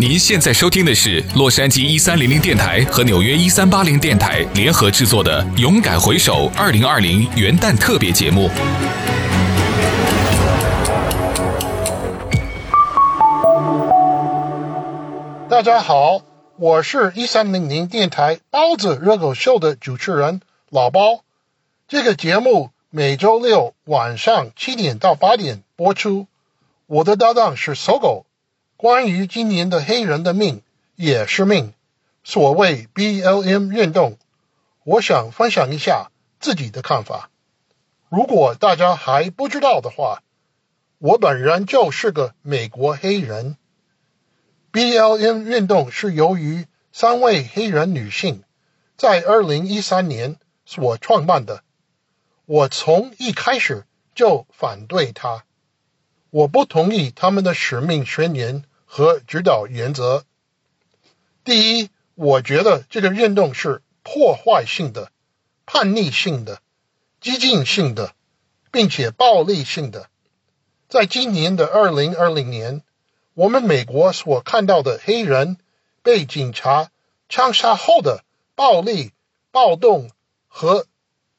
您现在收听的是洛杉矶一三零零电台和纽约一三八零电台联合制作的《勇敢回首二零二零元旦特别节目》。大家好，我是一三零零电台包子热狗秀的主持人老包。这个节目每周六晚上七点到八点播出。我的搭档是搜狗。关于今年的黑人的命也是命，所谓 BLM 运动，我想分享一下自己的看法。如果大家还不知道的话，我本人就是个美国黑人。BLM 运动是由于三位黑人女性在二零一三年所创办的。我从一开始就反对它，我不同意他们的使命宣言。和指导原则。第一，我觉得这个运动是破坏性的、叛逆性的、激进性的，并且暴力性的。在今年的二零二零年，我们美国所看到的黑人被警察枪杀后的暴力、暴动和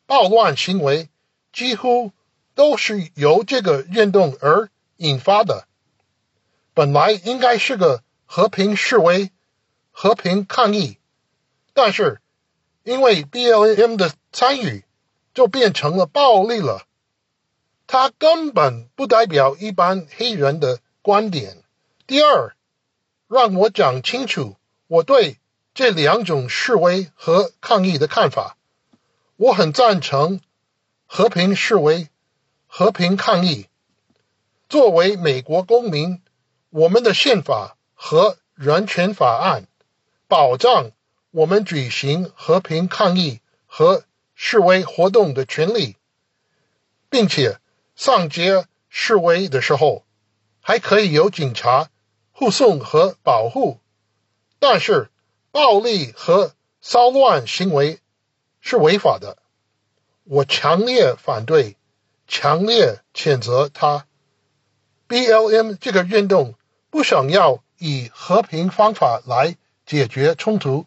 暴乱行为，几乎都是由这个运动而引发的。本来应该是个和平示威、和平抗议，但是因为 BLM 的参与，就变成了暴力了。它根本不代表一般黑人的观点。第二，让我讲清楚我对这两种示威和抗议的看法。我很赞成和平示威、和平抗议。作为美国公民。我们的宪法和人权法案保障我们举行和平抗议和示威活动的权利，并且上街示威的时候还可以有警察护送和保护。但是暴力和骚乱行为是违法的，我强烈反对，强烈谴责他。BLM 这个运动。不想要以和平方法来解决冲突，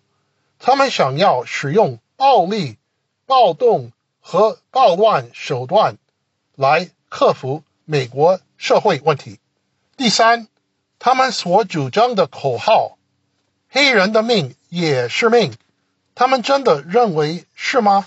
他们想要使用暴力、暴动和暴乱手段来克服美国社会问题。第三，他们所主张的口号“黑人的命也是命”，他们真的认为是吗？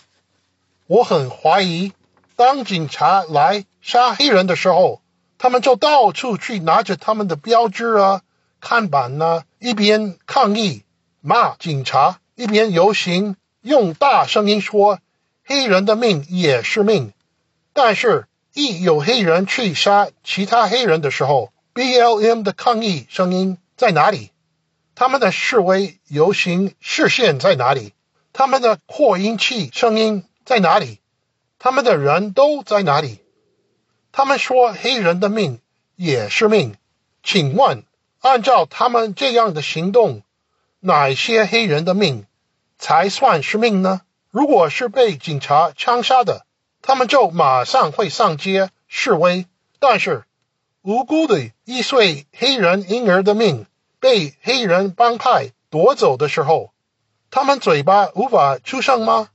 我很怀疑，当警察来杀黑人的时候。他们就到处去拿着他们的标志啊、看板呐，一边抗议骂警察，一边游行，用大声音说：“黑人的命也是命。”但是，一有黑人去杀其他黑人的时候，BLM 的抗议声音在哪里？他们的示威游行视线在哪里？他们的扩音器声音在哪里？他们的人都在哪里？他们说黑人的命也是命，请问，按照他们这样的行动，哪些黑人的命才算是命呢？如果是被警察枪杀的，他们就马上会上街示威；但是无辜的一岁黑人婴儿的命被黑人帮派夺走的时候，他们嘴巴无法出声吗？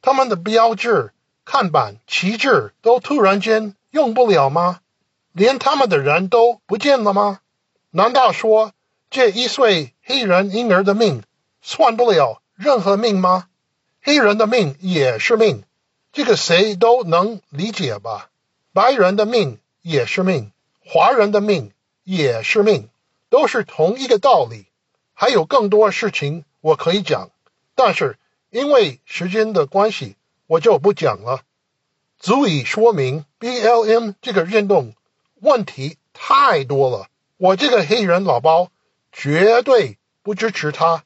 他们的标志、看板、旗帜都突然间。用不了吗？连他们的人都不见了吗？难道说这一岁黑人婴儿的命算不了任何命吗？黑人的命也是命，这个谁都能理解吧？白人的命也是命，华人的命也是命，都是同一个道理。还有更多事情我可以讲，但是因为时间的关系，我就不讲了。足以说明 BLM 这个运动问题太多了。我这个黑人老包绝对不支持他。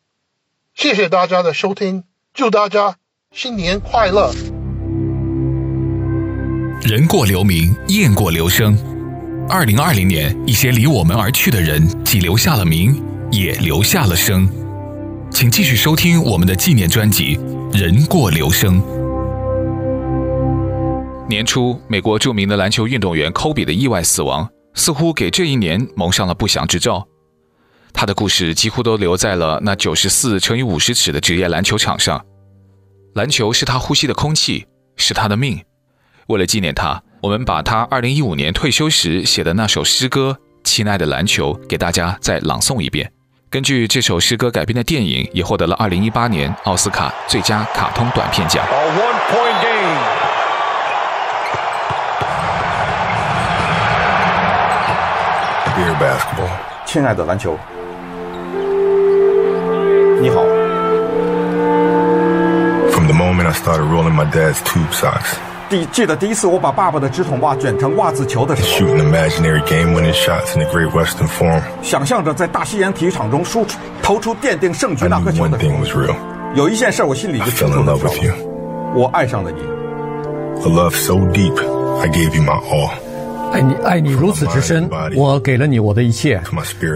谢谢大家的收听，祝大家新年快乐。人过留名，雁过留声。二零二零年，一些离我们而去的人，既留下了名，也留下了声。请继续收听我们的纪念专辑《人过留声》。年初，美国著名的篮球运动员科比的意外死亡，似乎给这一年蒙上了不祥之兆。他的故事几乎都留在了那九十四乘以五十尺的职业篮球场上。篮球是他呼吸的空气，是他的命。为了纪念他，我们把他二零一五年退休时写的那首诗歌《亲爱的篮球》给大家再朗诵一遍。根据这首诗歌改编的电影也获得了二零一八年奥斯卡最佳卡通短片奖。亲爱的篮球，你好。From the moment I started rolling my dad's tube socks. 第记得第一次我把爸爸的直筒袜卷成袜子球的时候，shooting imaginary game-winning shots in the Great Western Forum. 想象着在大西洋体育场中输出投出奠定胜局那颗球的时候，有一件事我心里就清楚了，我爱上了你。A love so deep, I gave you my all. 爱你爱你如此之深我给了你我的一切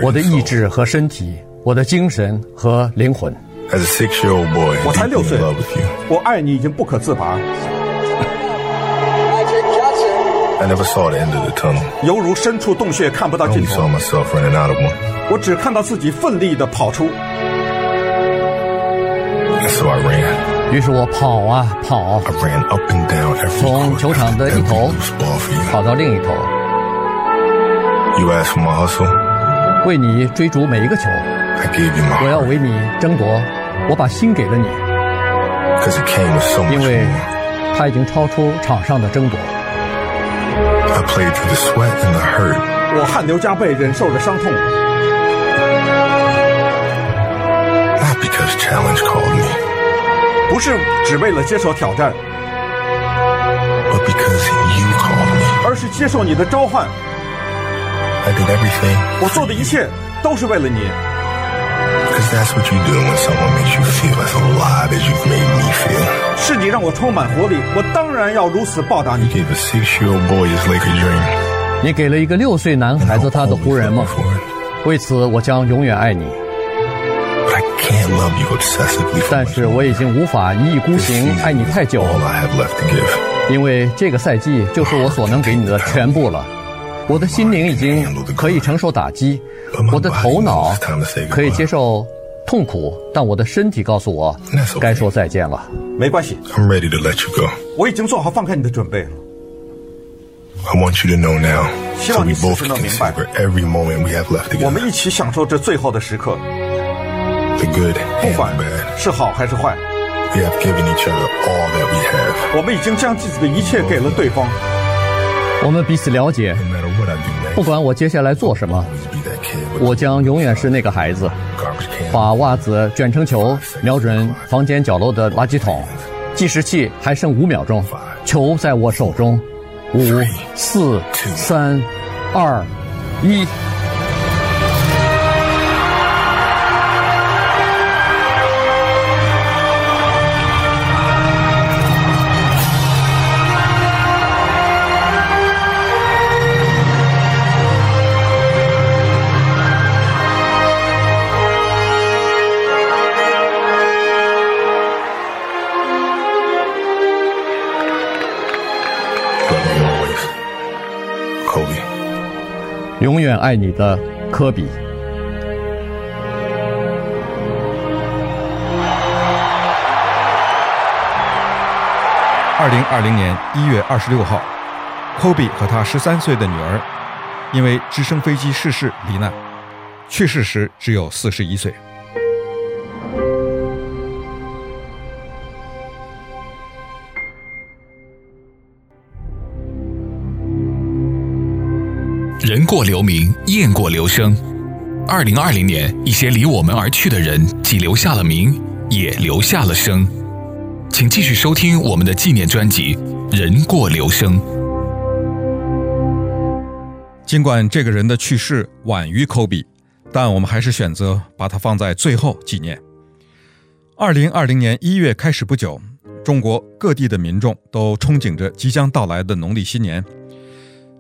我的意志和身体我的精神和灵魂我才六岁我爱你已经不可自拔。I never saw the end of the tunnel. 犹如身处洞穴看不到尽头。我只看到自己奋力的跑出。So I ran. 于是我跑啊跑，从球场的一头跑到另一头。为你追逐每一个球，我要为你争夺，我把心给了你，因为他已经超出场上的争夺。我汗流浃背，忍受着伤痛。不是只为了接受挑战，而是接受你的召唤。我做的一切都是为了你。是你让我充满活力，我当然要如此报答你。你给了一个六岁男孩子他的湖人梦，为此我将永远爱你。但是我已经无法一意孤行爱你太久，因为这个赛季就是我所能给你的全部了。我的心灵已经可以承受打击，我的头脑可以接受痛苦，但我的身体告诉我该说再见了。没关系，我已经做好放开你的准备了。I want you to know now，希望你此时能明白，我们一起享受这最后的时刻。不管是好还是坏，我们已经将自己的一切给了对方。我们彼此了解，不管我接下来做什么，我将永远是那个孩子，把袜子卷成球，瞄准房间角落的垃圾桶。计时器还剩五秒钟，球在我手中，五、四、三、二、一。永远爱你的科比。二零二零年一月二十六号，科比和他十三岁的女儿因为直升飞机失事罹难，去世时只有四十一岁。人过留名，雁过留声。二零二零年，一些离我们而去的人，既留下了名，也留下了声。请继续收听我们的纪念专辑《人过留声》。尽管这个人的去世晚于科比，但我们还是选择把他放在最后纪念。二零二零年一月开始不久，中国各地的民众都憧憬着即将到来的农历新年。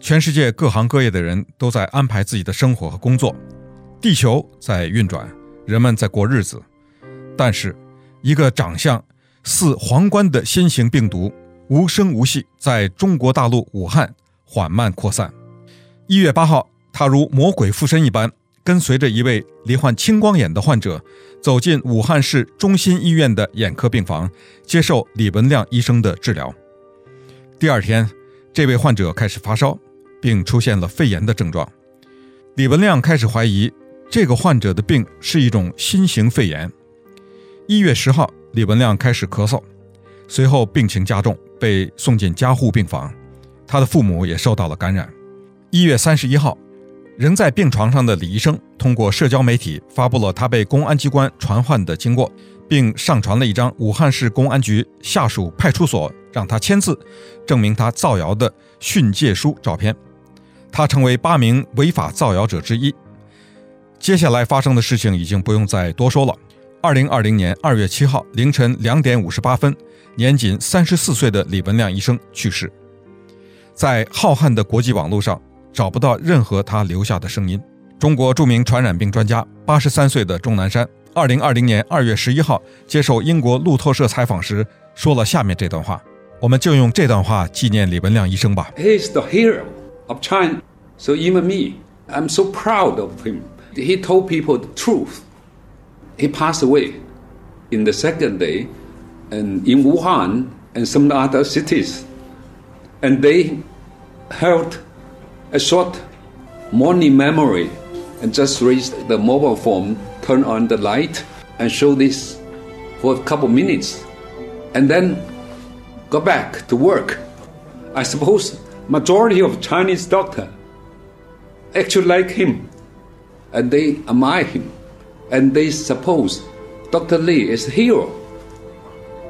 全世界各行各业的人都在安排自己的生活和工作，地球在运转，人们在过日子。但是，一个长相似皇冠的新型病毒无声无息在中国大陆武汉缓慢扩散。一月八号，它如魔鬼附身一般，跟随着一位罹患青光眼的患者走进武汉市中心医院的眼科病房，接受李文亮医生的治疗。第二天，这位患者开始发烧，并出现了肺炎的症状。李文亮开始怀疑这个患者的病是一种新型肺炎。一月十号，李文亮开始咳嗽，随后病情加重，被送进加护病房。他的父母也受到了感染。一月三十一号，仍在病床上的李医生通过社交媒体发布了他被公安机关传唤的经过，并上传了一张武汉市公安局下属派出所让他签字，证明他造谣的训诫书照片。他成为八名违法造谣者之一。接下来发生的事情已经不用再多说了。二零二零年二月七号凌晨两点五十八分，年仅三十四岁的李文亮医生去世。在浩瀚的国际网络上，找不到任何他留下的声音。中国著名传染病专家、八十三岁的钟南山，二零二零年二月十一号接受英国路透社采访时说了下面这段话，我们就用这段话纪念李文亮医生吧。He's the hero of China, so even me, I'm so proud of him. He told people the truth. He passed away in the second day, and in Wuhan and some other cities, and they held. A short morning memory and just raised the mobile phone, turn on the light, and show this for a couple minutes, and then go back to work. I suppose majority of Chinese doctor actually like him, and they admire him, and they suppose Dr. Lee is hero,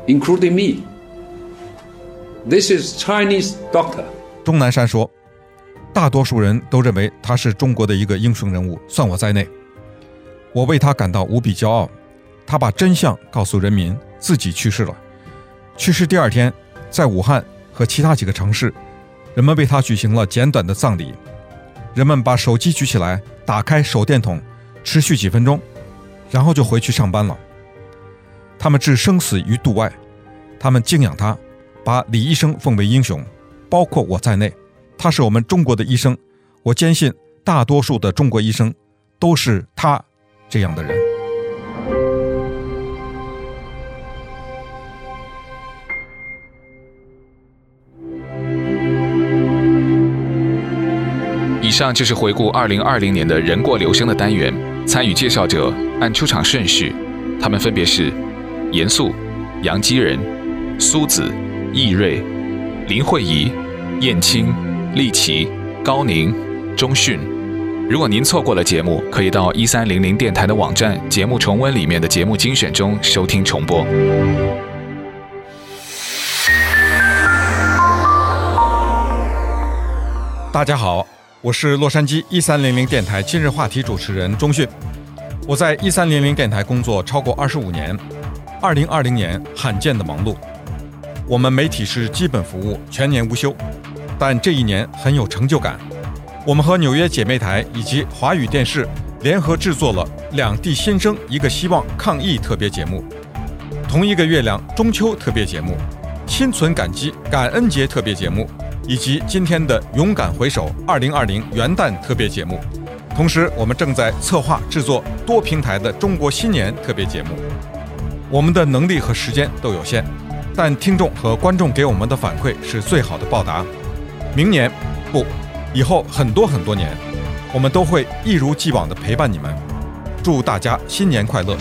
including me. This is Chinese doctor. 钟南山说。大多数人都认为他是中国的一个英雄人物，算我在内。我为他感到无比骄傲。他把真相告诉人民，自己去世了。去世第二天，在武汉和其他几个城市，人们为他举行了简短的葬礼。人们把手机举起来，打开手电筒，持续几分钟，然后就回去上班了。他们置生死于度外，他们敬仰他，把李医生奉为英雄，包括我在内。他是我们中国的医生，我坚信大多数的中国医生都是他这样的人。上就是回顾二零二零年的人过留声的单元，参与介绍者按出场顺序，他们分别是严肃、杨基仁、苏子、易瑞、林慧仪、燕青。丽琪、高宁、钟迅。如果您错过了节目，可以到一三零零电台的网站节目重温里面的节目精选中收听重播。大家好，我是洛杉矶一三零零电台今日话题主持人钟迅。我在一三零零电台工作超过二十五年，二零二零年罕见的忙碌。我们媒体是基本服务，全年无休。但这一年很有成就感，我们和纽约姐妹台以及华语电视联合制作了《两地新生一个希望》抗疫特别节目，同一个月亮中秋特别节目，心存感激感恩节特别节目，以及今天的勇敢回首二零二零元旦特别节目。同时，我们正在策划制作多平台的中国新年特别节目。我们的能力和时间都有限，但听众和观众给我们的反馈是最好的报答。明年，不，以后很多很多年，我们都会一如既往地陪伴你们。祝大家新年快乐！